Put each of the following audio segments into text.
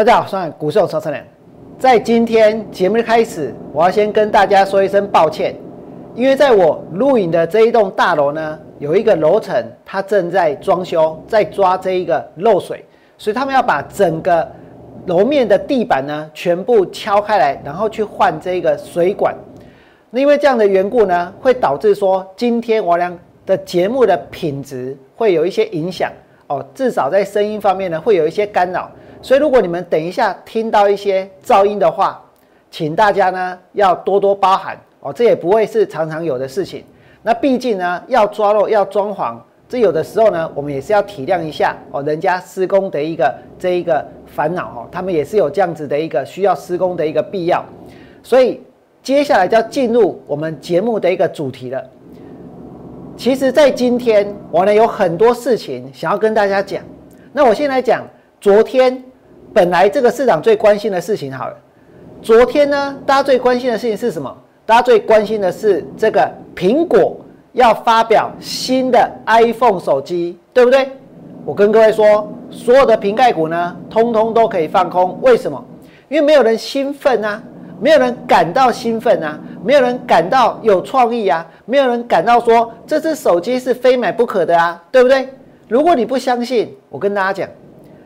大家好，我是股市超车人。在今天节目的开始，我要先跟大家说一声抱歉，因为在我录影的这一栋大楼呢，有一个楼层它正在装修，在抓这一个漏水，所以他们要把整个楼面的地板呢全部敲开来，然后去换这个水管。那因为这样的缘故呢，会导致说今天我俩的节目的品质会有一些影响哦，至少在声音方面呢会有一些干扰。所以，如果你们等一下听到一些噪音的话，请大家呢要多多包涵哦，这也不会是常常有的事情。那毕竟呢，要抓漏要装潢，这有的时候呢，我们也是要体谅一下哦，人家施工的一个这一个烦恼哦，他们也是有这样子的一个需要施工的一个必要。所以，接下来就要进入我们节目的一个主题了。其实，在今天我呢有很多事情想要跟大家讲。那我先来讲昨天。本来这个市场最关心的事情好了，昨天呢，大家最关心的事情是什么？大家最关心的是这个苹果要发表新的 iPhone 手机，对不对？我跟各位说，所有的瓶盖股呢，通通都可以放空。为什么？因为没有人兴奋啊，没有人感到兴奋啊，没有人感到有创意啊，没有人感到说这只手机是非买不可的啊，对不对？如果你不相信，我跟大家讲，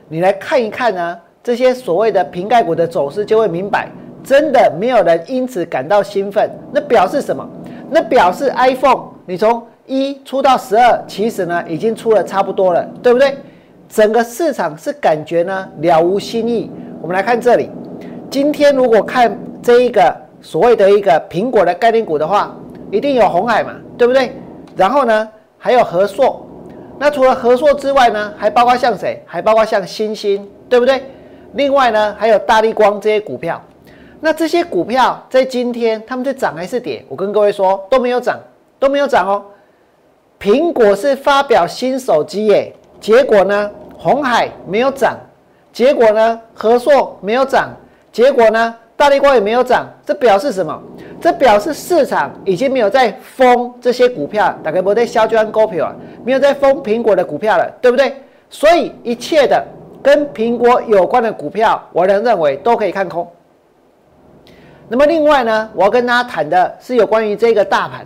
你来看一看呢。这些所谓的瓶盖股的走势就会明白，真的没有人因此感到兴奋。那表示什么？那表示 iPhone 你从一出到十二，其实呢已经出了差不多了，对不对？整个市场是感觉呢了无新意。我们来看这里，今天如果看这一个所谓的一个苹果的概念股的话，一定有红海嘛，对不对？然后呢还有和硕，那除了和硕之外呢，还包括像谁？还包括像星星，对不对？另外呢，还有大力光这些股票，那这些股票在今天他们在涨还是跌？我跟各位说都没有涨，都没有涨哦。苹果是发表新手机耶，结果呢，红海没有涨，结果呢，和硕没有涨，结果呢，大力光也没有涨，这表示什么？这表示市场已经没有在封这些股票，大概不在销就按股票啊，没有在封苹果的股票了，对不对？所以一切的。跟苹果有关的股票，我仍认为都可以看空。那么另外呢，我要跟大家谈的是有关于这个大盘。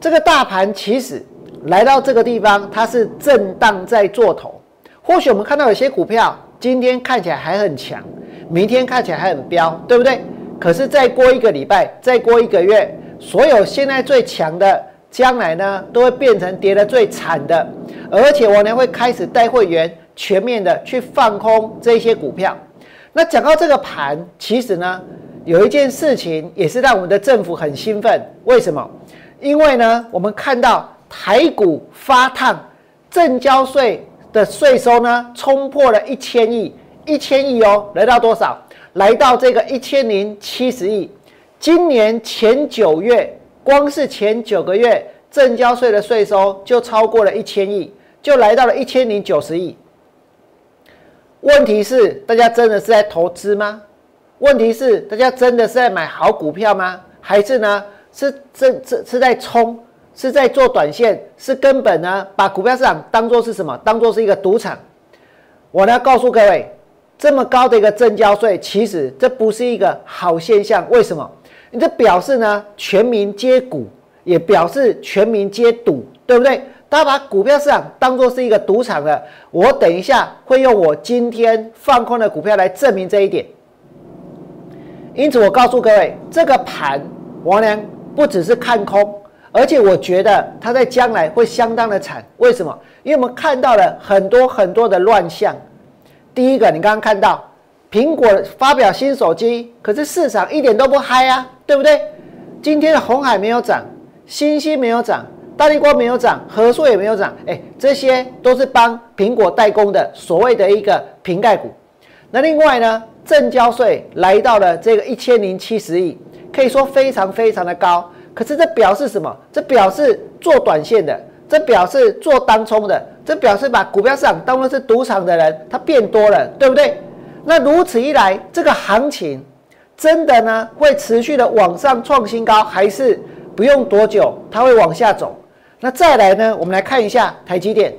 这个大盘其实来到这个地方，它是震荡在做头。或许我们看到有些股票今天看起来还很强，明天看起来还很彪，对不对？可是再过一个礼拜，再过一个月，所有现在最强的，将来呢都会变成跌得最惨的。而且我呢会开始带会员。全面的去放空这些股票。那讲到这个盘，其实呢，有一件事情也是让我们的政府很兴奋。为什么？因为呢，我们看到台股发烫，正交税的税收呢冲破了一千亿，一千亿哦，来到多少？来到这个一千零七十亿。今年前九月，光是前九个月，正交税的税收就超过了一千亿，就来到了一千零九十亿。问题是，大家真的是在投资吗？问题是，大家真的是在买好股票吗？还是呢，是这这是在冲，是在做短线，是根本呢把股票市场当做是什么？当做是一个赌场？我呢告诉各位，这么高的一个正交税，其实这不是一个好现象。为什么？你这表示呢，全民皆股，也表示全民皆赌，对不对？大家把股票市场当做是一个赌场的，我等一下会用我今天放空的股票来证明这一点。因此，我告诉各位，这个盘王良不只是看空，而且我觉得它在将来会相当的惨。为什么？因为我们看到了很多很多的乱象。第一个，你刚刚看到苹果发表新手机，可是市场一点都不嗨啊，对不对？今天的红海没有涨，星星没有涨。大力光没有涨，和硕也没有涨，哎，这些都是帮苹果代工的所谓的一个瓶盖股。那另外呢，正交税来到了这个一千零七十亿，可以说非常非常的高。可是这表示什么？这表示做短线的，这表示做当冲的，这表示把股票市场当做是赌场的人，他变多了，对不对？那如此一来，这个行情真的呢会持续的往上创新高，还是不用多久它会往下走？那再来呢？我们来看一下台积电。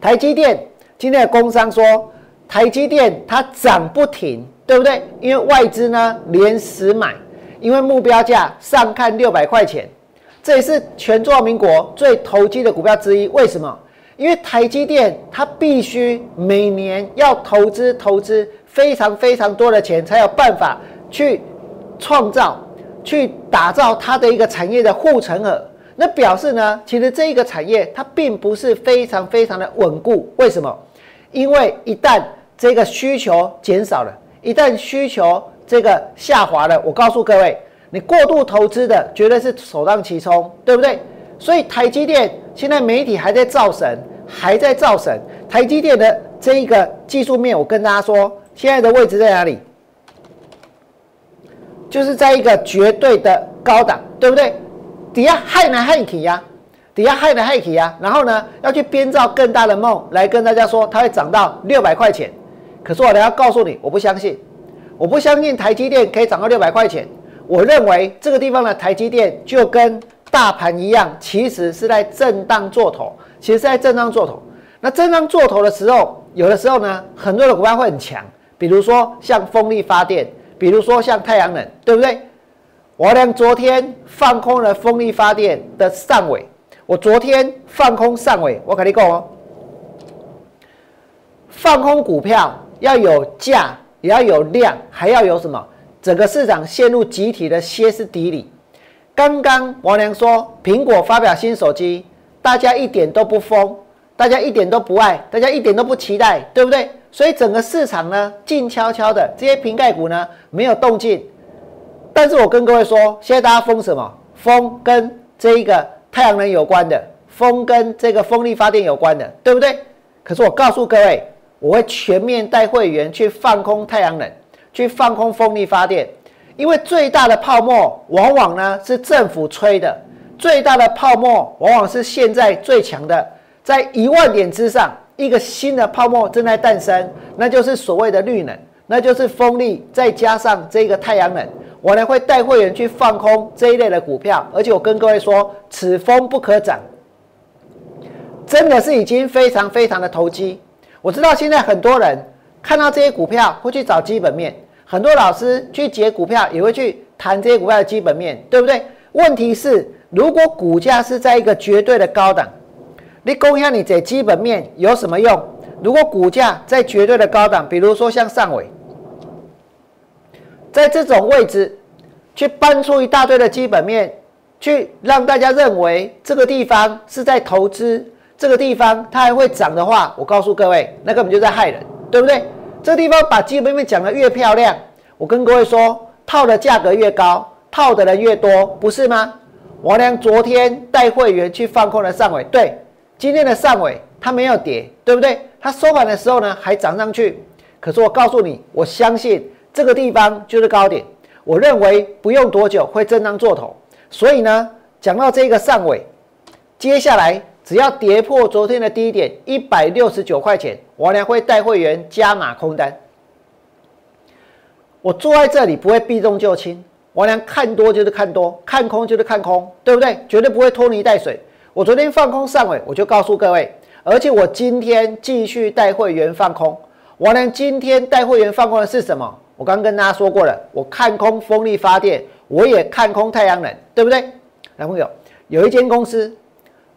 台积电今天的工商说，台积电它涨不停，对不对？因为外资呢连十买，因为目标价上看六百块钱，这也是全中华民国最投机的股票之一。为什么？因为台积电它必须每年要投资投资非常非常多的钱，才有办法去创造、去打造它的一个产业的护城河。那表示呢，其实这一个产业它并不是非常非常的稳固。为什么？因为一旦这个需求减少了，一旦需求这个下滑了，我告诉各位，你过度投资的绝对是首当其冲，对不对？所以台积电现在媒体还在造神，还在造神。台积电的这一个技术面，我跟大家说，现在的位置在哪里？就是在一个绝对的高档，对不对？底下害来害去呀，底下害来害去呀，然后呢，要去编造更大的梦来跟大家说它会涨到六百块钱。可是我要告诉你，我不相信，我不相信台积电可以涨到六百块钱。我认为这个地方的台积电就跟大盘一样，其实是在震荡做头，其实是在震荡做头。那震荡做头的时候，有的时候呢，很多的股票会很强，比如说像风力发电，比如说像太阳能，对不对？我俩昨天放空了风力发电的上尾，我昨天放空上尾，我跟你讲哦，放空股票要有价，也要有量，还要有什么？整个市场陷入集体的歇斯底里。刚刚王良说，苹果发表新手机，大家一点都不疯，大家一点都不爱，大家一点都不期待，对不对？所以整个市场呢，静悄悄的，这些瓶盖股呢，没有动静。但是我跟各位说，现在大家封什么？封跟这一个太阳能有关的，封跟这个风力发电有关的，对不对？可是我告诉各位，我会全面带会员去放空太阳能，去放空风力发电，因为最大的泡沫往往呢是政府吹的，最大的泡沫往往是现在最强的，在一万点之上，一个新的泡沫正在诞生，那就是所谓的绿能，那就是风力再加上这个太阳能。我呢会带会员去放空这一类的股票，而且我跟各位说，此风不可长，真的是已经非常非常的投机。我知道现在很多人看到这些股票会去找基本面，很多老师去解股票也会去谈这些股票的基本面，对不对？问题是，如果股价是在一个绝对的高档，你供一下你解基本面有什么用？如果股价在绝对的高档，比如说像上尾。在这种位置，去搬出一大堆的基本面，去让大家认为这个地方是在投资，这个地方它还会涨的话，我告诉各位，那根本就在害人，对不对？这个地方把基本面讲得越漂亮，我跟各位说，套的价格越高，套的人越多，不是吗？王良昨天带会员去放空了上尾，对，今天的上尾它没有跌，对不对？它收盘的时候呢还涨上去，可是我告诉你，我相信。这个地方就是高点，我认为不用多久会震荡做头，所以呢，讲到这个上尾，接下来只要跌破昨天的低点一百六十九块钱，我呢会带会员加码空单。我坐在这里不会避重就轻，我俩看多就是看多，看空就是看空，对不对？绝对不会拖泥带水。我昨天放空上尾，我就告诉各位，而且我今天继续带会员放空。我呢今天带会员放空的是什么？我刚跟大家说过了，我看空风力发电，我也看空太阳能，对不对？男朋友，有一间公司，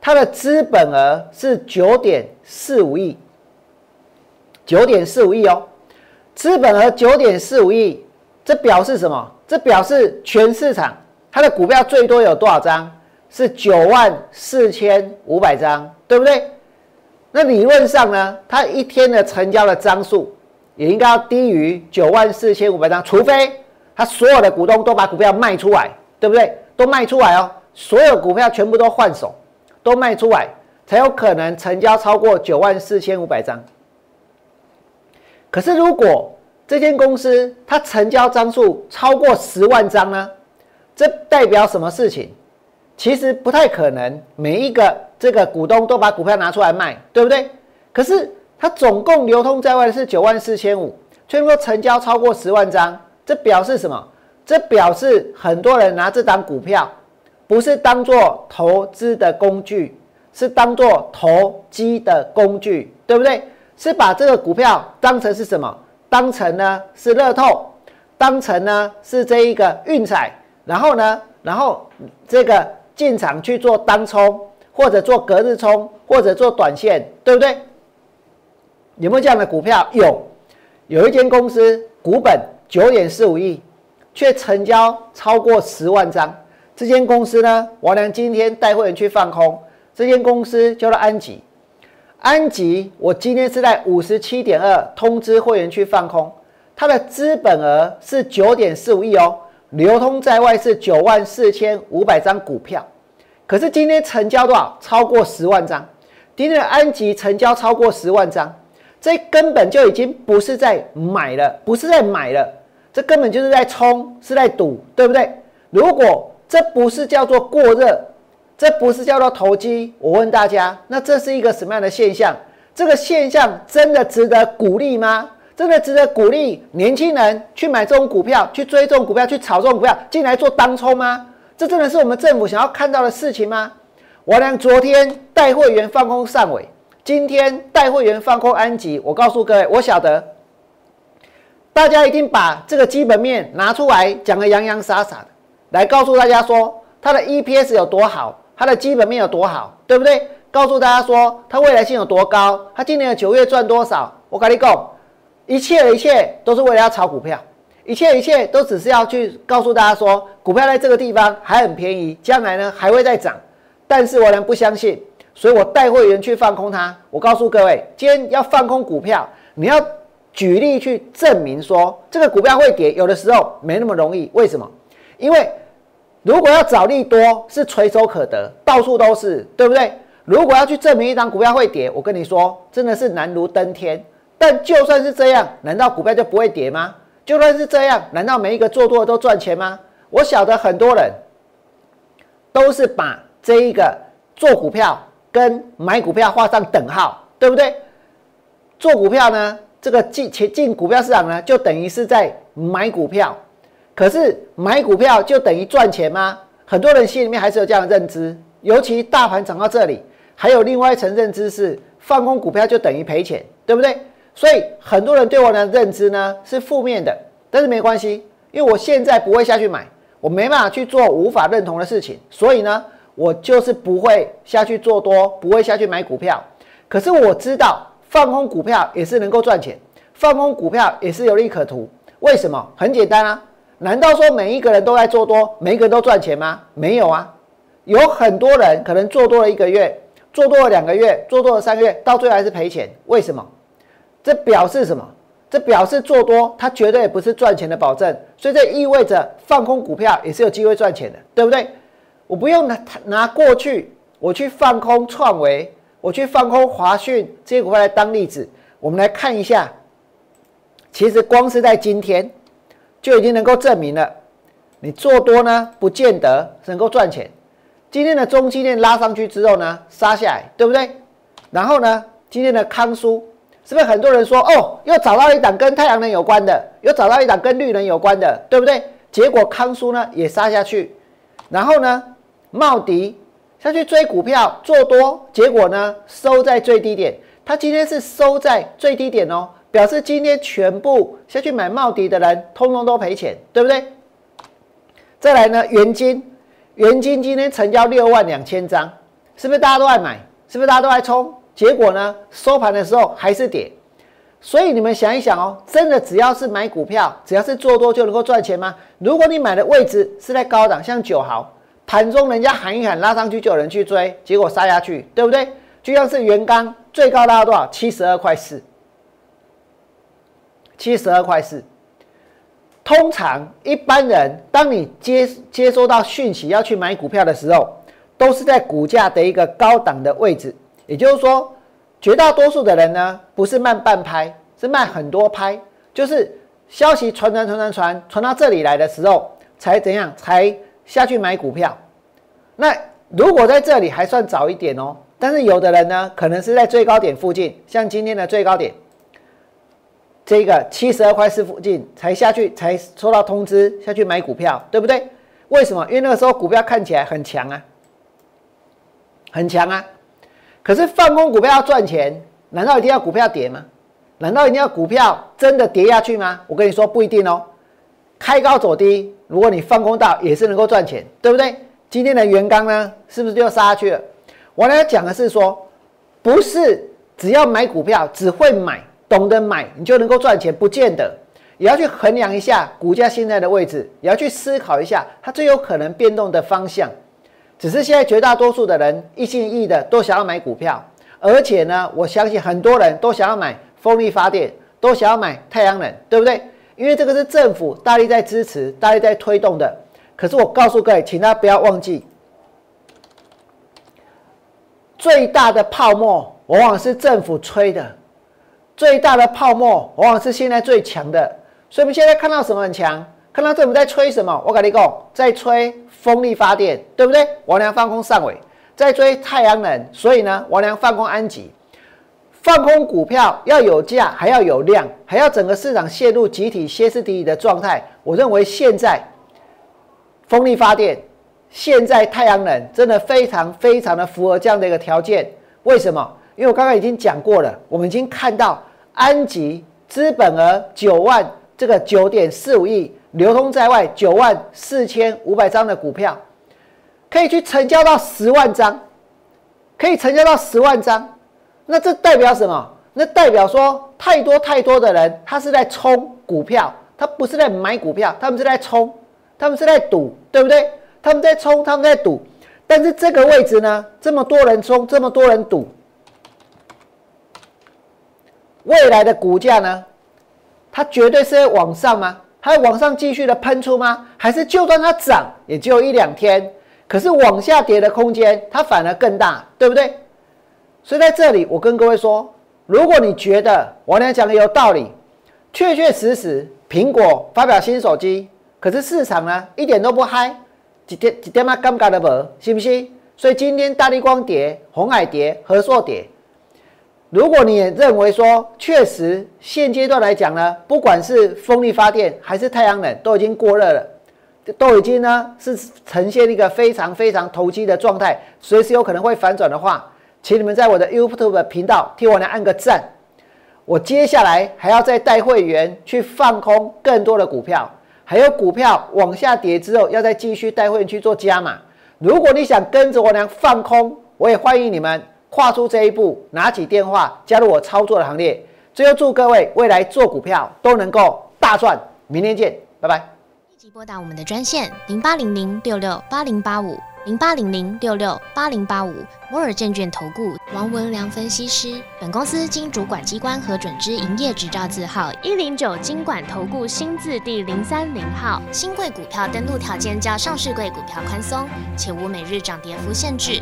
它的资本额是九点四五亿，九点四五亿哦，资本额九点四五亿，这表示什么？这表示全市场它的股票最多有多少张？是九万四千五百张，对不对？那理论上呢，它一天的成交的张数。也应该要低于九万四千五百张，除非他所有的股东都把股票卖出来，对不对？都卖出来哦，所有股票全部都换手，都卖出来，才有可能成交超过九万四千五百张。可是如果这间公司它成交张数超过十万张呢？这代表什么事情？其实不太可能，每一个这个股东都把股票拿出来卖，对不对？可是。它总共流通在外的是九万四千五，却说成交超过十万张，这表示什么？这表示很多人拿这档股票，不是当做投资的工具，是当做投机的工具，对不对？是把这个股票当成是什么？当成呢是乐透，当成呢是这一个运彩，然后呢，然后这个进场去做单冲，或者做隔日冲，或者做短线，对不对？有没有这样的股票？有，有一间公司股本九点四五亿，却成交超过十万张。这间公司呢，王良今天带会员去放空。这间公司叫做安吉，安吉，我今天是在五十七点二通知会员去放空，它的资本额是九点四五亿哦，流通在外是九万四千五百张股票，可是今天成交多少？超过十万张。今天的安吉成交超过十万张，这根本就已经不是在买了，不是在买了，这根本就是在冲，是在赌，对不对？如果这不是叫做过热。这不是叫做投机，我问大家，那这是一个什么样的现象？这个现象真的值得鼓励吗？真的值得鼓励年轻人去买这种股票，去追这种股票，去炒这种股票，进来做当冲吗？这真的是我们政府想要看到的事情吗？我俩昨天带会员放空上尾，今天带会员放空安吉。我告诉各位，我晓得大家一定把这个基本面拿出来讲的洋洋洒洒的，来告诉大家说它的 EPS 有多好。它的基本面有多好，对不对？告诉大家说它未来性有多高，它今年的九月赚多少？我跟你讲，一切的一切都是为了要炒股票，一切一切都只是要去告诉大家说，股票在这个地方还很便宜，将来呢还会再涨。但是我仍不相信，所以我带会员去放空它。我告诉各位，今天要放空股票，你要举例去证明说这个股票会跌，有的时候没那么容易。为什么？因为。如果要找利多，是垂手可得，到处都是，对不对？如果要去证明一张股票会跌，我跟你说，真的是难如登天。但就算是这样，难道股票就不会跌吗？就算是这样，难道每一个做多的都赚钱吗？我晓得很多人都是把这一个做股票跟买股票画上等号，对不对？做股票呢，这个进前进股票市场呢，就等于是在买股票。可是买股票就等于赚钱吗？很多人心里面还是有这样的认知，尤其大盘涨到这里，还有另外一层认知是放空股票就等于赔钱，对不对？所以很多人对我的认知呢是负面的，但是没关系，因为我现在不会下去买，我没办法去做无法认同的事情，所以呢，我就是不会下去做多，不会下去买股票。可是我知道放空股票也是能够赚钱，放空股票也是有利可图。为什么？很简单啊。难道说每一个人都在做多，每一个人都赚钱吗？没有啊，有很多人可能做多了一个月，做多了两个月，做多了三个月，到最后还是赔钱。为什么？这表示什么？这表示做多它绝对不是赚钱的保证，所以这意味着放空股票也是有机会赚钱的，对不对？我不用拿拿过去我去放空创维，我去放空华讯这些股票来当例子，我们来看一下，其实光是在今天。就已经能够证明了，你做多呢，不见得能够赚钱。今天的中期链拉上去之后呢，杀下来，对不对？然后呢，今天的康苏，是不是很多人说，哦，又找到一档跟太阳能有关的，又找到一档跟绿能有关的，对不对？结果康苏呢也杀下去，然后呢，茂迪下去追股票做多，结果呢收在最低点，它今天是收在最低点哦。表示今天全部下去买茂迪的人，通通都赔钱，对不对？再来呢，元金，元金今天成交六万两千张，是不是大家都爱买？是不是大家都爱冲？结果呢，收盘的时候还是跌。所以你们想一想哦，真的只要是买股票，只要是做多就能够赚钱吗？如果你买的位置是在高档，像九号，盘中人家喊一喊拉上去就有人去追，结果杀下去，对不对？就像是原钢最高拉到多少？七十二块四。七十二块四。通常一般人，当你接接收到讯息要去买股票的时候，都是在股价的一个高档的位置。也就是说，绝大多数的人呢，不是慢半拍，是慢很多拍。就是消息传传传传传传到这里来的时候，才怎样才下去买股票。那如果在这里还算早一点哦，但是有的人呢，可能是在最高点附近，像今天的最高点。这个七十二块四附近才下去，才收到通知下去买股票，对不对？为什么？因为那个时候股票看起来很强啊，很强啊。可是放空股票要赚钱，难道一定要股票跌吗？难道一定要股票真的跌下去吗？我跟你说不一定哦。开高走低，如果你放空到也是能够赚钱，对不对？今天的元刚呢，是不是就杀下去了？我来讲的是说，不是只要买股票只会买，懂得买你就能够赚钱，不见得。也要去衡量一下股价现在的位置，也要去思考一下它最有可能变动的方向。只是现在绝大多数的人一心一意的都想要买股票，而且呢，我相信很多人都想要买风力发电，都想要买太阳能，对不对？因为这个是政府大力在支持、大力在推动的。可是我告诉各位，请大家不要忘记，最大的泡沫往往是政府吹的，最大的泡沫往往是现在最强的。所以我们现在看到什么很强？看到政府在吹什么？我跟你讲，在吹风力发电，对不对？王良放空上尾，在追太阳能，所以呢，王良放空安吉，放空股票要有价，还要有量，还要整个市场陷入集体歇斯底里的状态。我认为现在风力发电，现在太阳能真的非常非常的符合这样的一个条件。为什么？因为我刚刚已经讲过了，我们已经看到安吉资本额九万。这个九点四五亿流通在外九万四千五百张的股票，可以去成交到十万张，可以成交到十万张。那这代表什么？那代表说太多太多的人，他是在冲股票，他不是在买股票，他们是在冲，他们是在赌，对不对？他们在冲，他们在赌。但是这个位置呢，这么多人冲，这么多人赌，未来的股价呢？它绝对是在往上吗？它往上继续的喷出吗？还是就算它涨，也只有一两天，可是往下跌的空间它反而更大，对不对？所以在这里，我跟各位说，如果你觉得我俩讲的有道理，确确实实，苹果发表新手机，可是市场呢一点都不嗨，一点一点嘛尴尬的不，信不信？所以今天大力光跌，红海跌，和硕跌。如果你也认为说，确实现阶段来讲呢，不管是风力发电还是太阳能，都已经过热了，都已经呢是呈现一个非常非常投机的状态，随时有可能会反转的话，请你们在我的 YouTube 频道替我来按个赞。我接下来还要再带会员去放空更多的股票，还有股票往下跌之后，要再继续带会员去做加码。如果你想跟着我俩放空，我也欢迎你们。跨出这一步，拿起电话加入我操作的行列。最后祝各位未来做股票都能够大赚。明天见，拜拜。立即拨打我们的专线零八零零六六八零八五零八零零六六八零八五摩尔证券投顾王文良分析师。本公司经主管机关核准之营业执照字号一零九金管投顾新字第零三零号。新贵股票登录条件较上市贵股票宽松，且无每日涨跌幅限制。